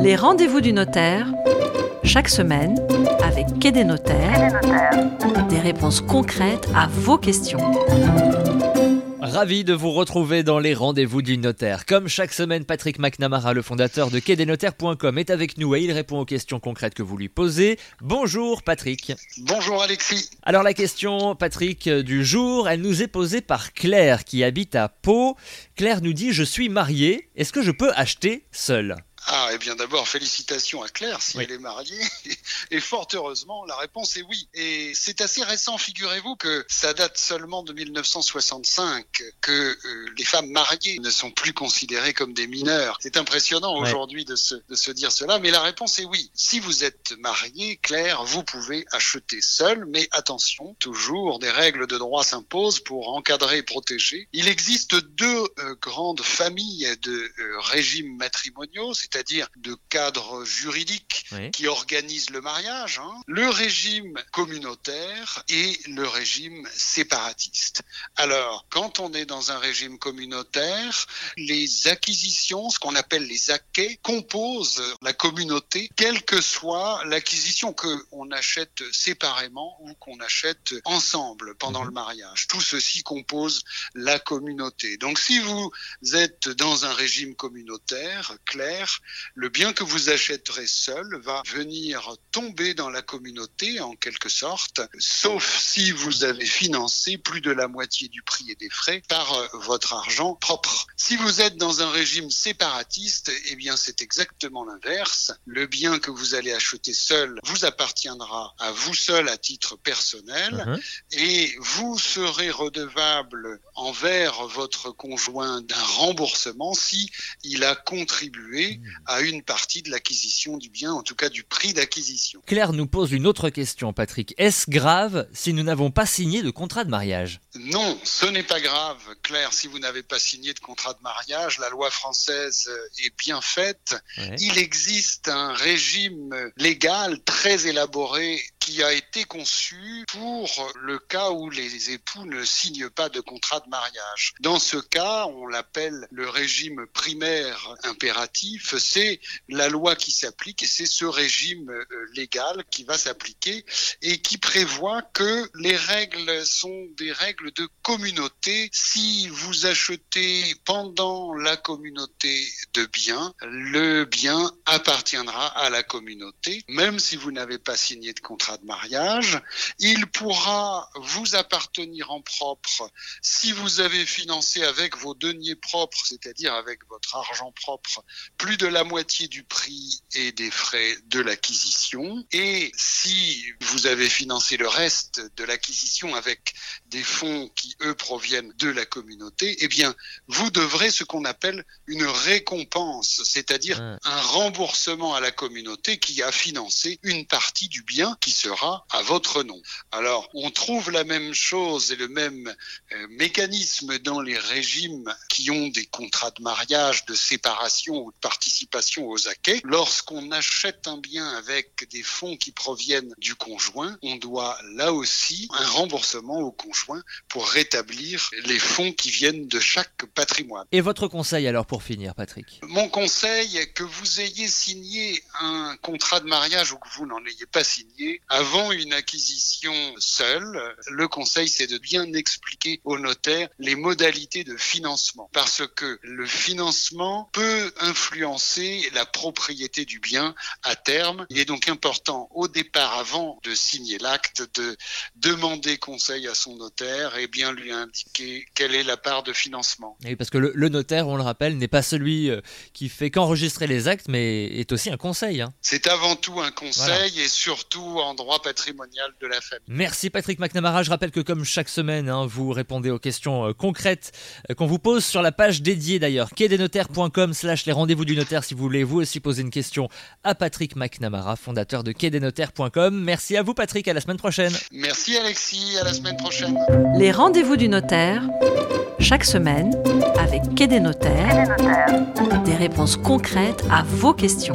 Les rendez-vous du notaire, chaque semaine, avec Quai des notaires, des réponses concrètes à vos questions. Ravi de vous retrouver dans les rendez-vous du notaire. Comme chaque semaine, Patrick McNamara, le fondateur de quai-des-notaires.com, est avec nous et il répond aux questions concrètes que vous lui posez. Bonjour Patrick. Bonjour Alexis. Alors la question, Patrick, du jour, elle nous est posée par Claire qui habite à Pau. Claire nous dit, je suis mariée, est-ce que je peux acheter seul? et eh bien d'abord, félicitations à Claire si elle est mariée. Et fort heureusement, la réponse est oui. Et c'est assez récent, figurez-vous, que ça date seulement de 1965 que euh, les femmes mariées ne sont plus considérées comme des mineurs. C'est impressionnant aujourd'hui de se, de se dire cela, mais la réponse est oui. Si vous êtes marié, Claire, vous pouvez acheter seul, mais attention, toujours des règles de droit s'imposent pour encadrer et protéger. Il existe deux euh, grandes familles de euh, régimes matrimoniaux, c'est-à-dire de cadres juridiques qui organisent le mariage, hein. le régime communautaire et le régime séparatiste. Alors, quand on est dans un régime communautaire, les acquisitions, ce qu'on appelle les acquets, composent la communauté, quelle que soit l'acquisition qu'on achète séparément ou qu'on achète ensemble pendant mhm. le mariage. Tout ceci compose la communauté. Donc, si vous êtes dans un régime communautaire clair, le bien que vous achèterez seul va venir tomber dans la communauté en quelque sorte, sauf si vous avez financé plus de la moitié du prix et des frais par euh, votre argent propre. Si vous êtes dans un régime séparatiste, eh bien c'est exactement l'inverse. Le bien que vous allez acheter seul vous appartiendra à vous seul à titre personnel uh-huh. et vous serez redevable envers votre conjoint d'un remboursement si il a contribué mmh. À une partie de l'acquisition du bien, en tout cas du prix d'acquisition. Claire nous pose une autre question, Patrick. Est-ce grave si nous n'avons pas signé de contrat de mariage? Non, ce n'est pas grave, Claire, si vous n'avez pas signé de contrat de mariage. La loi française est bien faite. Il existe un régime légal très élaboré qui a été conçu pour le cas où les époux ne signent pas de contrat de mariage. Dans ce cas, on l'appelle le régime primaire impératif, c'est la loi qui s'applique et c'est ce régime euh, légal qui va s'appliquer et qui prévoit que les règles sont des règles de communauté. Si vous achetez pendant la communauté de biens, le bien appartiendra à la communauté, même si vous n'avez pas signé de contrat de mariage. Il pourra vous appartenir en propre si vous avez financé avec vos deniers propres, c'est-à-dire avec votre argent propre, plus de la moitié du prix et des frais de l'acquisition. Et si vous avez financé le reste de l'acquisition avec des fonds qui, eux, proviennent de la communauté, eh bien, vous devrez ce qu'on appelle une récompense, c'est-à-dire un remboursement à la communauté qui a financé une partie du bien qui sera à votre nom. Alors, on trouve la même chose et le même euh, mécanisme dans les régimes qui ont des contrats de mariage, de séparation ou de participation aux acquets. Lorsqu'on achète un bien avec des fonds qui proviennent du conjoint, on doit là aussi un remboursement au conjoint pour rétablir les fonds qui viennent de chaque patrimoine. Et votre conseil alors pour finir, Patrick? Mon conseil que vous ayez signé un contrat de mariage ou que vous n'en ayez pas signé avant une acquisition seule, le conseil c'est de bien expliquer au notaire les modalités de financement parce que le financement peut influencer la propriété du bien à terme. Il est donc important au départ avant de signer l'acte de demander conseil à son notaire et bien lui indiquer quelle est la part de financement. Oui, parce que le, notaire, on le rappelle, n'est pas celui euh, qui fait qu'enregistrer les actes, mais est aussi un conseil. Hein. C'est avant tout un conseil et surtout en droit patrimonial de la famille. Merci Patrick McNamara. Je rappelle que comme chaque semaine, hein, vous répondez aux questions euh, concrètes euh, qu'on vous pose sur la page dédiée d'ailleurs, quai-des-notaires.com slash les rendez-vous du notaire si vous voulez vous aussi poser une question à Patrick McNamara, fondateur de quai-des-notaires.com. Merci à vous Patrick, à la semaine prochaine. Merci Alexis, à la semaine prochaine. Les rendez-vous du notaire, chaque semaine, avec Quai des notaires, des réponses concrètes à vos questions.